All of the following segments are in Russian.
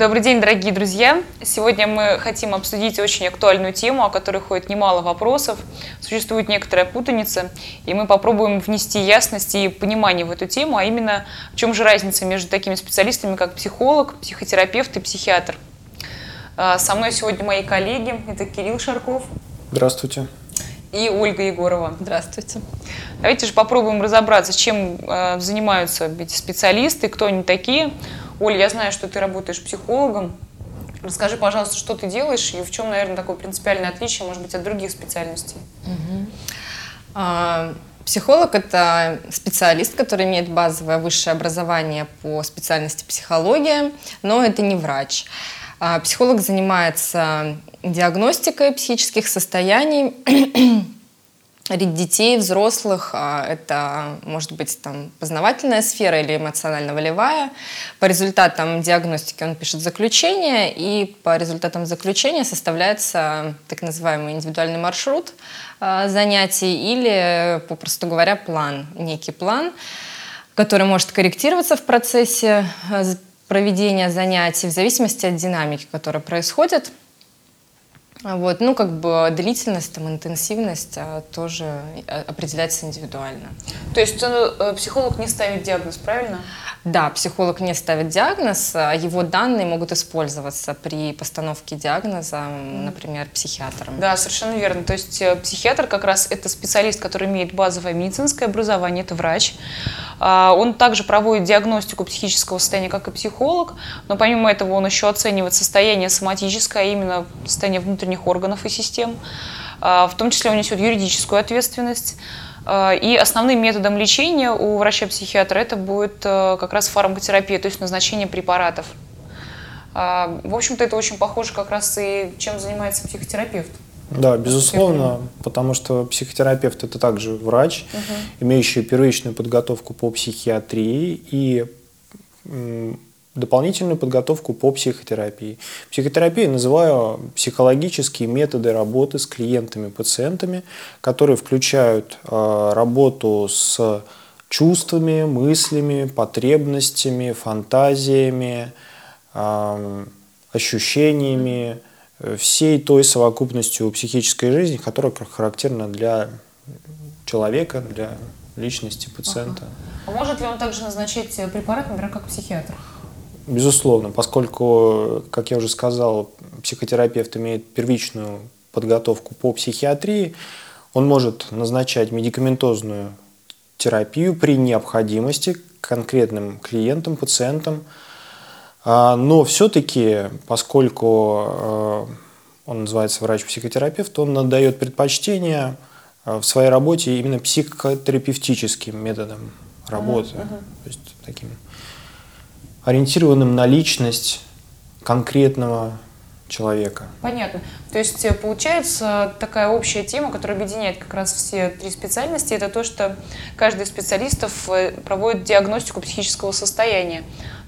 Добрый день, дорогие друзья! Сегодня мы хотим обсудить очень актуальную тему, о которой ходит немало вопросов. Существует некоторая путаница, и мы попробуем внести ясность и понимание в эту тему, а именно в чем же разница между такими специалистами, как психолог, психотерапевт и психиатр. А, со мной сегодня мои коллеги. Это Кирилл Шарков. Здравствуйте. И Ольга Егорова. Здравствуйте. Давайте же попробуем разобраться, чем э, занимаются эти специалисты, кто они такие. Оль, я знаю, что ты работаешь психологом. Расскажи, пожалуйста, что ты делаешь и в чем, наверное, такое принципиальное отличие, может быть, от других специальностей? А, психолог – это специалист, который имеет базовое высшее образование по специальности психология, но это не врач. А, психолог занимается диагностикой психических состояний, детей, взрослых, а, это может быть там познавательная сфера или эмоционально-волевая. По результатам диагностики он пишет заключение, и по результатам заключения составляется так называемый индивидуальный маршрут а, занятий или, попросту говоря, план, некий план, который может корректироваться в процессе а, проведения занятий в зависимости от динамики, которая происходит. Вот, ну, как бы длительность, там, интенсивность а, тоже а, определяется индивидуально. То есть э, психолог не ставит диагноз, правильно? Да, психолог не ставит диагноз, а его данные могут использоваться при постановке диагноза, например, психиатром. Да, совершенно верно. То есть э, психиатр как раз это специалист, который имеет базовое медицинское образование, это врач. А, он также проводит диагностику психического состояния, как и психолог, но помимо этого он еще оценивает состояние соматическое, а именно состояние внутренних органов и систем. А, в том числе он несет юридическую ответственность. Э, и основным методом лечения у врача-психиатра это будет э, как раз фармакотерапия, то есть назначение препаратов. В общем-то, это очень похоже как раз и чем занимается психотерапевт. Да, безусловно, потому что психотерапевт это также врач, угу. имеющий первичную подготовку по психиатрии и дополнительную подготовку по психотерапии. Психотерапией называю психологические методы работы с клиентами, пациентами, которые включают э, работу с чувствами, мыслями, потребностями, фантазиями, э, ощущениями, всей той совокупностью психической жизни, которая характерна для человека, для личности пациента. Ага. А может ли он также назначить препарат, например, как психиатр? Безусловно, поскольку, как я уже сказал, психотерапевт имеет первичную подготовку по психиатрии, он может назначать медикаментозную терапию при необходимости конкретным клиентам, пациентам. А, но все-таки, поскольку э, он называется врач-психотерапевт, он надает предпочтение э, в своей работе именно психотерапевтическим методам работы. Uh-huh. То есть таким ориентированным на личность конкретного человека. Понятно. То есть э, получается такая общая тема, которая объединяет как раз все три специальности, это то, что каждый из специалистов э, проводит диагностику психического состояния.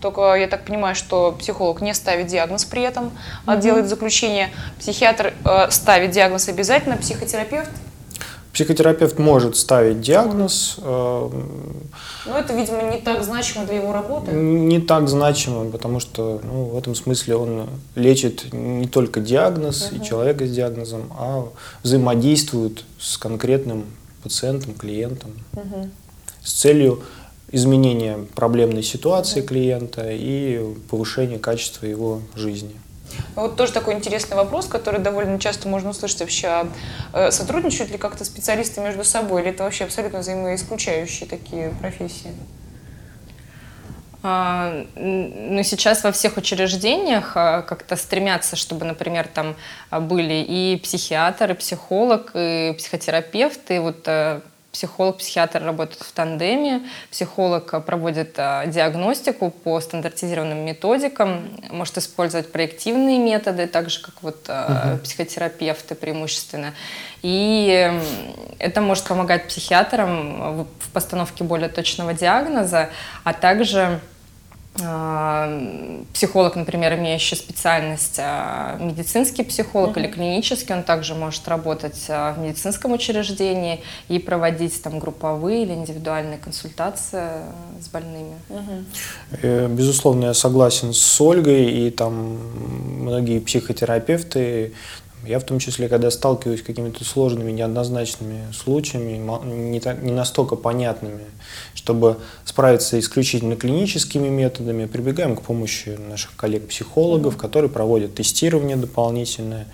Только я так понимаю, что психолог не ставит диагноз при этом, а mm-hmm. делает заключение. Психиатр э, ставит диагноз обязательно, психотерапевт Психотерапевт может ставить диагноз. Но это, видимо, не так значимо для его работы? Не так значимо, потому что ну, в этом смысле он лечит не только диагноз угу. и человека с диагнозом, а взаимодействует с конкретным пациентом, клиентом угу. с целью изменения проблемной ситуации угу. клиента и повышения качества его жизни. Вот тоже такой интересный вопрос, который довольно часто можно услышать вообще. А, э, сотрудничают ли как-то специалисты между собой, или это вообще абсолютно взаимоисключающие такие профессии? А, ну, сейчас во всех учреждениях а, как-то стремятся, чтобы, например, там были и психиатр, и психолог, и психотерапевт, и вот э, Психолог, психиатр работают в тандеме, психолог проводит а, диагностику по стандартизированным методикам, может использовать проективные методы, так же как вот угу. психотерапевты преимущественно. И это может помогать психиатрам в постановке более точного диагноза, а также психолог, например, имеющий специальность а, медицинский психолог mm-hmm. или клинический, он также может работать а, в медицинском учреждении и проводить там групповые или индивидуальные консультации с больными. Mm-hmm. Безусловно, я согласен с Ольгой, и там многие психотерапевты я в том числе, когда сталкиваюсь с какими-то сложными, неоднозначными случаями, не, так, не настолько понятными, чтобы справиться исключительно клиническими методами, прибегаем к помощи наших коллег-психологов, которые проводят тестирование дополнительное,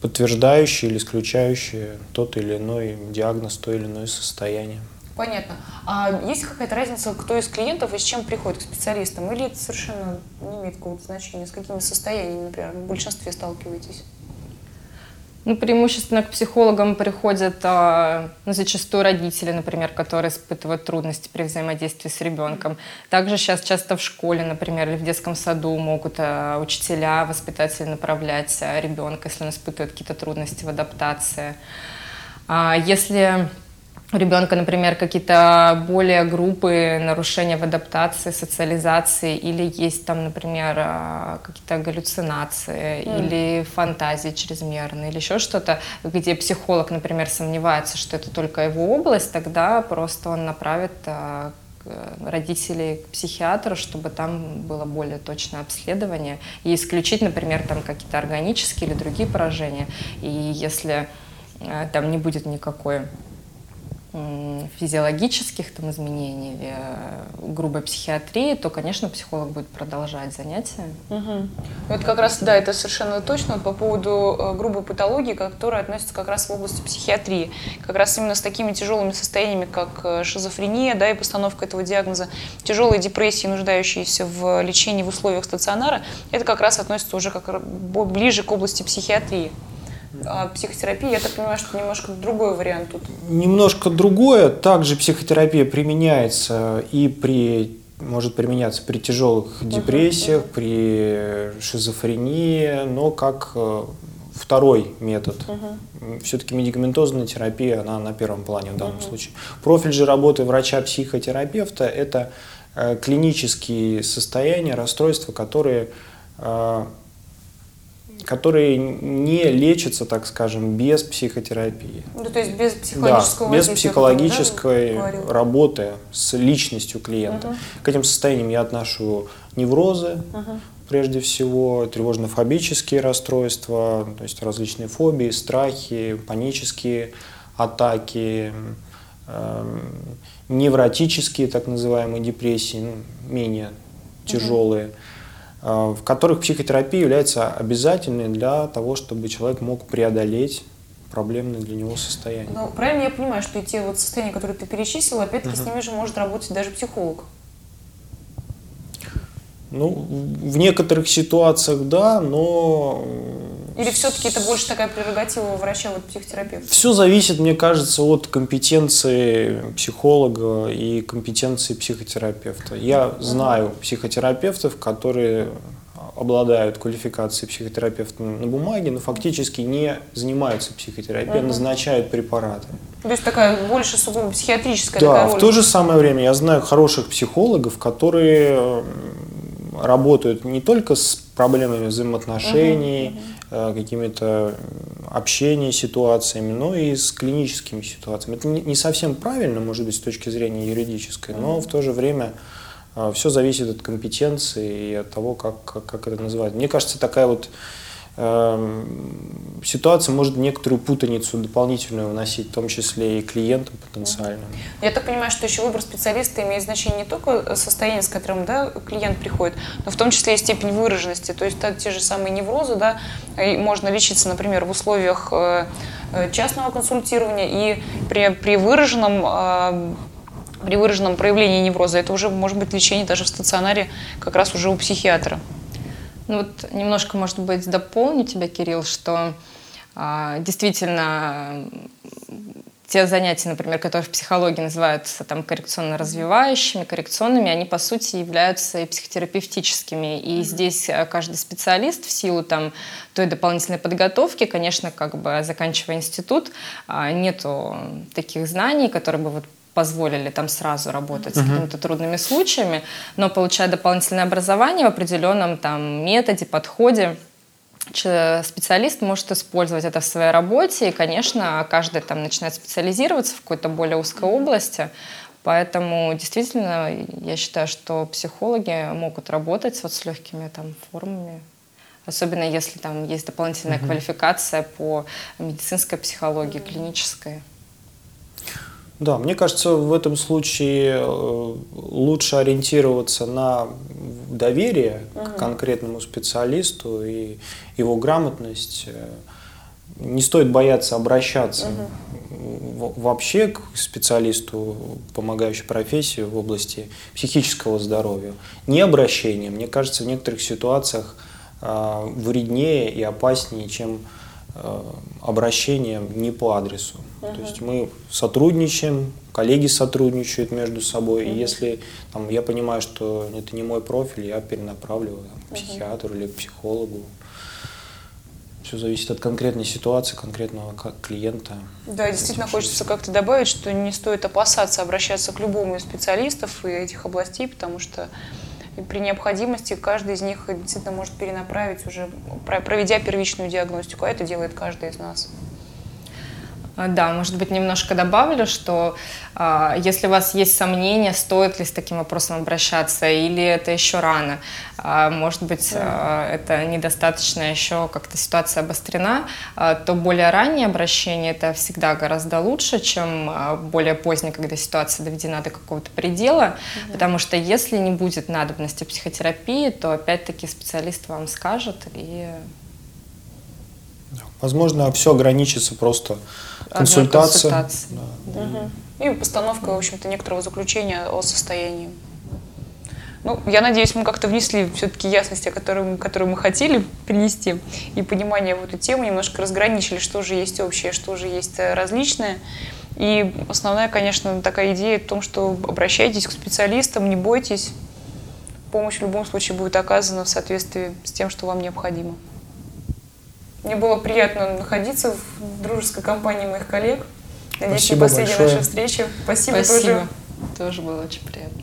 подтверждающие или исключающие тот или иной диагноз, то или иное состояние. Понятно. А есть какая-то разница, кто из клиентов и с чем приходит к специалистам? Или это совершенно не имеет какого-то значения? С какими состояниями, например, в большинстве сталкиваетесь? Ну, преимущественно к психологам приходят а, ну, зачастую родители, например, которые испытывают трудности при взаимодействии с ребенком. Также сейчас часто в школе, например, или в детском саду могут а, учителя, воспитатели направлять а, ребенка, если он испытывает какие-то трудности в адаптации. А, если у ребенка, например, какие-то более группы нарушения в адаптации, социализации, или есть там, например, а, какие-то галлюцинации, mm. или фантазии чрезмерные, или еще что-то, где психолог, например, сомневается, что это только его область, тогда просто он направит а, родителей к психиатру, чтобы там было более точное обследование и исключить, например, там какие-то органические или другие поражения. И если а, там не будет никакой физиологических там, изменений или э, грубой психиатрии, то, конечно, психолог будет продолжать занятия. Угу. Вот как раз, да, это совершенно точно по поводу э, грубой патологии, которая относится как раз в области психиатрии. Как раз именно с такими тяжелыми состояниями, как э, шизофрения, да, и постановка этого диагноза, тяжелые депрессии, нуждающиеся в лечении в условиях стационара, это как раз относится уже как ближе к области психиатрии. А психотерапия, я так понимаю, что немножко другой вариант тут. Немножко другое. Также психотерапия применяется и при может применяться при тяжелых депрессиях, uh-huh, при шизофрении, но как э, второй метод. Uh-huh. Все-таки медикаментозная терапия, она на первом плане в данном uh-huh. случае. Профиль же работы врача-психотерапевта – это э, клинические состояния, расстройства, которые э, которые не лечатся, так скажем, без психотерапии. Ну, то есть без психологического да, без психологической да, работы с личностью клиента. Угу. К этим состояниям я отношу неврозы, угу. прежде всего, тревожно-фобические расстройства, то есть различные фобии, страхи, панические атаки, э, невротические так называемые депрессии, ну, менее тяжелые. Угу в которых психотерапия является обязательной для того, чтобы человек мог преодолеть проблемное для него состояние. Ну, правильно я понимаю, что те вот состояния, которые ты перечислил, опять-таки угу. с ними же может работать даже психолог? Ну, в некоторых ситуациях да, но или все-таки это больше такая прерогатива врача, вот психотерапевта? Все зависит, мне кажется, от компетенции психолога и компетенции психотерапевта. Я знаю психотерапевтов, которые обладают квалификацией психотерапевта на бумаге, но фактически не занимаются психотерапией, угу. назначают препараты. То есть такая больше сугубо психиатрическая да, в то же самое время я знаю хороших психологов, которые работают не только с проблемами взаимоотношений, uh-huh, uh-huh. какими-то общения ситуациями, но и с клиническими ситуациями. Это не совсем правильно, может быть, с точки зрения юридической, uh-huh. но в то же время э, все зависит от компетенции и от того, как, как, как это называть. Мне кажется, такая вот ситуация может некоторую путаницу дополнительную вносить, в том числе и клиентам потенциальным. Я так понимаю, что еще выбор специалиста имеет значение не только состояние, с которым да, клиент приходит, но в том числе и степень выраженности. То есть да, те же самые неврозы, да, можно лечиться, например, в условиях э, э, частного консультирования и при, при выраженном э, при выраженном проявлении невроза это уже может быть лечение даже в стационаре как раз уже у психиатра. Ну вот немножко, может быть, дополню тебя, Кирилл, что а, действительно те занятия, например, которые в психологии называются там коррекционно-развивающими, коррекционными, они по сути являются и психотерапевтическими. И здесь а, каждый специалист в силу там той дополнительной подготовки, конечно, как бы заканчивая институт, а, нету таких знаний, которые бы вот позволили там сразу работать uh-huh. с какими-то трудными случаями, но получая дополнительное образование в определенном там методе, подходе, специалист может использовать это в своей работе, и, конечно, каждый там начинает специализироваться в какой-то более узкой области, Поэтому действительно я считаю, что психологи могут работать вот с легкими там формами, особенно если там есть дополнительная угу. квалификация по медицинской психологии, клинической. Да, мне кажется, в этом случае э, лучше ориентироваться на доверие угу. к конкретному специалисту и его грамотность. Не стоит бояться обращаться угу. вообще к специалисту, помогающей профессии в области психического здоровья. Не обращение, мне кажется, в некоторых ситуациях э, вреднее и опаснее, чем Э, обращением не по адресу. Uh-huh. То есть мы сотрудничаем, коллеги сотрудничают между собой, uh-huh. и если там, я понимаю, что это не мой профиль, я перенаправливаю там, к психиатру uh-huh. или к психологу. Все зависит от конкретной ситуации, конкретного клиента. Да, действительно хочется как-то добавить, что не стоит опасаться обращаться к любому из специалистов и этих областей, потому что и при необходимости каждый из них действительно может перенаправить уже, проведя первичную диагностику, а это делает каждый из нас. А, да, может быть, немножко добавлю, что э, если у вас есть сомнения, стоит ли с таким вопросом обращаться, или это еще рано, э, может быть, э, это недостаточно еще как-то ситуация обострена, э, то более раннее обращение это всегда гораздо лучше, чем э, более позднее, когда ситуация доведена до какого-то предела, mm-hmm. потому что если не будет надобности психотерапии, то опять-таки специалист вам скажет и Возможно, все ограничится просто консультацией. Да. Угу. И постановка, в общем-то, некоторого заключения о состоянии. Ну, я надеюсь, мы как-то внесли все-таки ясность, о которой, которую мы хотели принести, и понимание в эту тему, немножко разграничили, что же есть общее, что же есть э, различное. И основная, конечно, такая идея в том, что обращайтесь к специалистам, не бойтесь. Помощь в любом случае будет оказана в соответствии с тем, что вам необходимо. Мне было приятно находиться в дружеской компании моих коллег. Надеюсь, Спасибо не последняя большое. наша встреча. Спасибо, Спасибо. тоже. Тоже было очень приятно.